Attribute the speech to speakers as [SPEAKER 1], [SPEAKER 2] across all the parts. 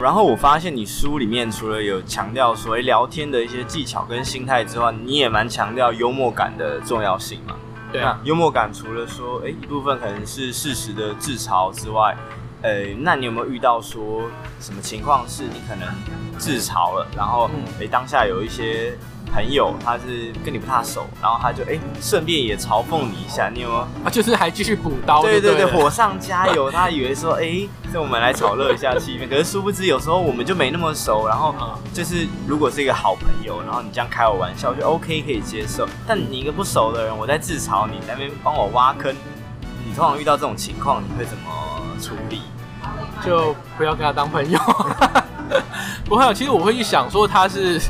[SPEAKER 1] 然后我发现你书里面除了有强调所谓聊天的一些技巧跟心态之外，你也蛮强调幽默感的重要性嘛。
[SPEAKER 2] 对啊，
[SPEAKER 1] 幽默感除了说，哎，一部分可能是适时的自嘲之外，呃，那你有没有遇到说什么情况是你可能自嘲了，然后哎当下有一些。朋友，他是跟你不太熟，然后他就哎，顺便也嘲讽你一下，你有没有？
[SPEAKER 2] 啊，就是还继续补刀对，
[SPEAKER 1] 对对对，火上加油。他以为说，哎，那我们来炒热一下气氛。可是殊不知，有时候我们就没那么熟。然后就是，如果是一个好朋友，然后你这样开我玩笑，就 OK 可以接受。但你一个不熟的人，我在自嘲你，在那边帮我挖坑，你通常遇到这种情况，你会怎么处理？
[SPEAKER 2] 就不要跟他当朋友。不会，其实我会去想说他是。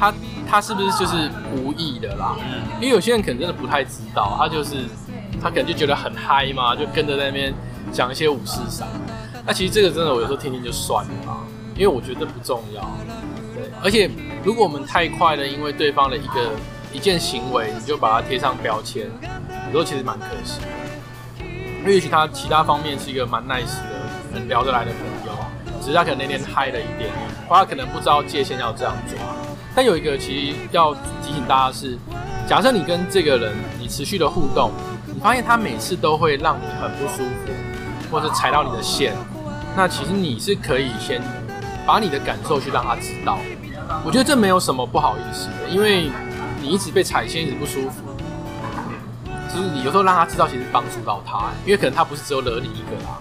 [SPEAKER 2] 他他是不是就是无意的啦？因为有些人可能真的不太知道，他就是他可能就觉得很嗨嘛，就跟着在那边讲一些五四三。那其实这个真的，我有时候听听就算了嘛，因为我觉得不重要。对，而且如果我们太快的因为对方的一个一件行为，你就把它贴上标签，有时候其实蛮可惜的。因为也许他其他方面是一个蛮 nice 的、很聊得来的朋友，只是他可能那天嗨了一点，或他可能不知道界限要这样做。但有一个其实要提醒大家是，假设你跟这个人你持续的互动，你发现他每次都会让你很不舒服，或者踩到你的线，那其实你是可以先把你的感受去让他知道。我觉得这没有什么不好意思的，因为你一直被踩线，一直不舒服，就是你有时候让他知道，其实帮助到他，因为可能他不是只有惹你一个啦。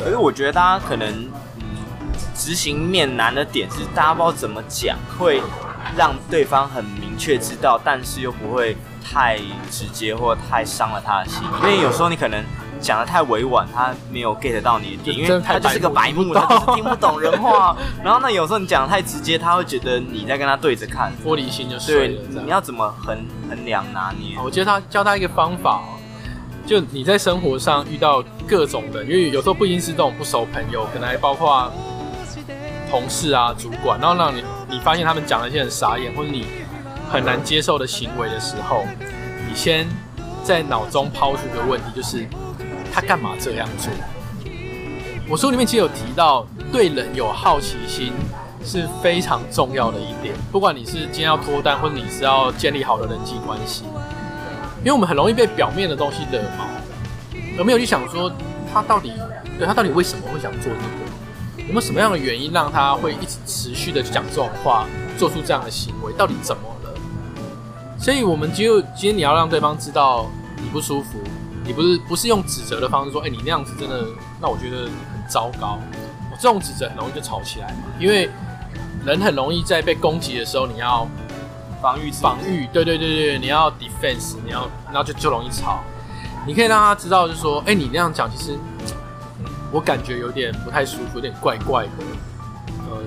[SPEAKER 1] 可是我觉得大家可能。执行面难的点是，大家不知道怎么讲，会让对方很明确知道，但是又不会太直接或太伤了他的心。因为有时候你可能讲的太委婉，他没有 get 到你的点，因为他就是个白目，他就是听不懂人话。然后呢，有时候你讲得太直接，他会觉得你在跟他对着看，
[SPEAKER 2] 玻璃心就碎了。
[SPEAKER 1] 对，你要怎么衡衡量拿捏？
[SPEAKER 2] 我觉得他教他一个方法，就你在生活上遇到各种人，因为有时候不一定是这种不熟朋友，可能还包括。同事啊，主管，然后让你你发现他们讲了一些很傻眼或者你很难接受的行为的时候，你先在脑中抛出一个问题，就是他干嘛这样做？我书里面其实有提到，对人有好奇心是非常重要的一点。不管你是今天要脱单，或者你是要建立好的人际关系，因为我们很容易被表面的东西惹毛，而没有去想说他到底对他到底为什么会想做这个。有没有什么样的原因让他会一直持续的讲这种话，做出这样的行为？到底怎么了？所以，我们就今天你要让对方知道你不舒服，你不是不是用指责的方式说，哎、欸，你那样子真的，那我觉得很糟糕。我这种指责很容易就吵起来嘛，因为人很容易在被攻击的时候，你要防御防御，对对对对，你要 defense，你要，然后就就容易吵。你可以让他知道，就是说，哎、欸，你那样讲其实。我感觉有点不太舒服，有点怪怪的。嗯，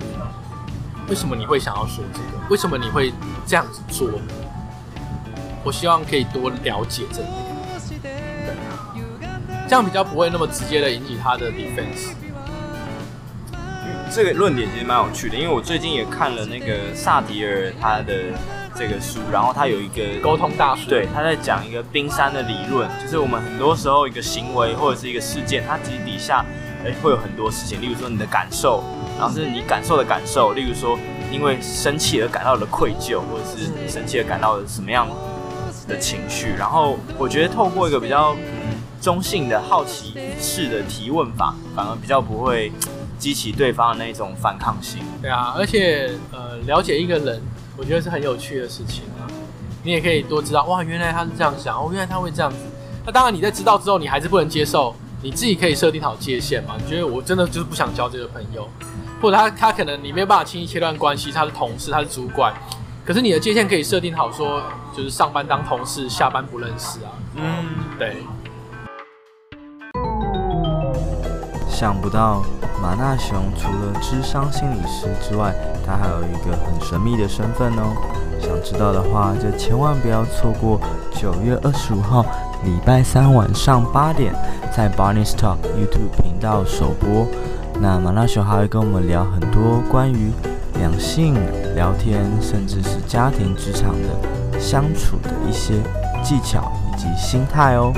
[SPEAKER 2] 为什么你会想要说这个？为什么你会这样子做？我希望可以多了解这个，对，这样比较不会那么直接的引起他的 defense。
[SPEAKER 1] 这个论点其实蛮有趣的，因为我最近也看了那个萨提尔他的这个书，然后他有一个
[SPEAKER 2] 沟通大师，
[SPEAKER 1] 对，他在讲一个冰山的理论，就是我们很多时候一个行为或者是一个事件，它其实底下诶会有很多事情，例如说你的感受，然后是你感受的感受，例如说因为生气而感到的愧疚，或者是你生气而感到的什么样的情绪，然后我觉得透过一个比较嗯中性的好奇式的提问法，反而比较不会激起对方的那种反抗性。
[SPEAKER 2] 对啊，而且呃了解一个人。我觉得是很有趣的事情啊，你也可以多知道哇，原来他是这样想哦，原来他会这样子。那当然你在知道之后，你还是不能接受，你自己可以设定好界限嘛。你觉得我真的就是不想交这个朋友，或者他他可能你没有办法轻易切断关系，他是同事，他是主管，可是你的界限可以设定好，说就是上班当同事，下班不认识啊。嗯，对。
[SPEAKER 3] 想不到马纳熊除了智商心理师之外，他还有一个很神秘的身份哦。想知道的话，就千万不要错过九月二十五号礼拜三晚上八点，在 Barney Talk YouTube 频道首播。那马纳熊还会跟我们聊很多关于两性聊天，甚至是家庭职场的相处的一些技巧以及心态哦。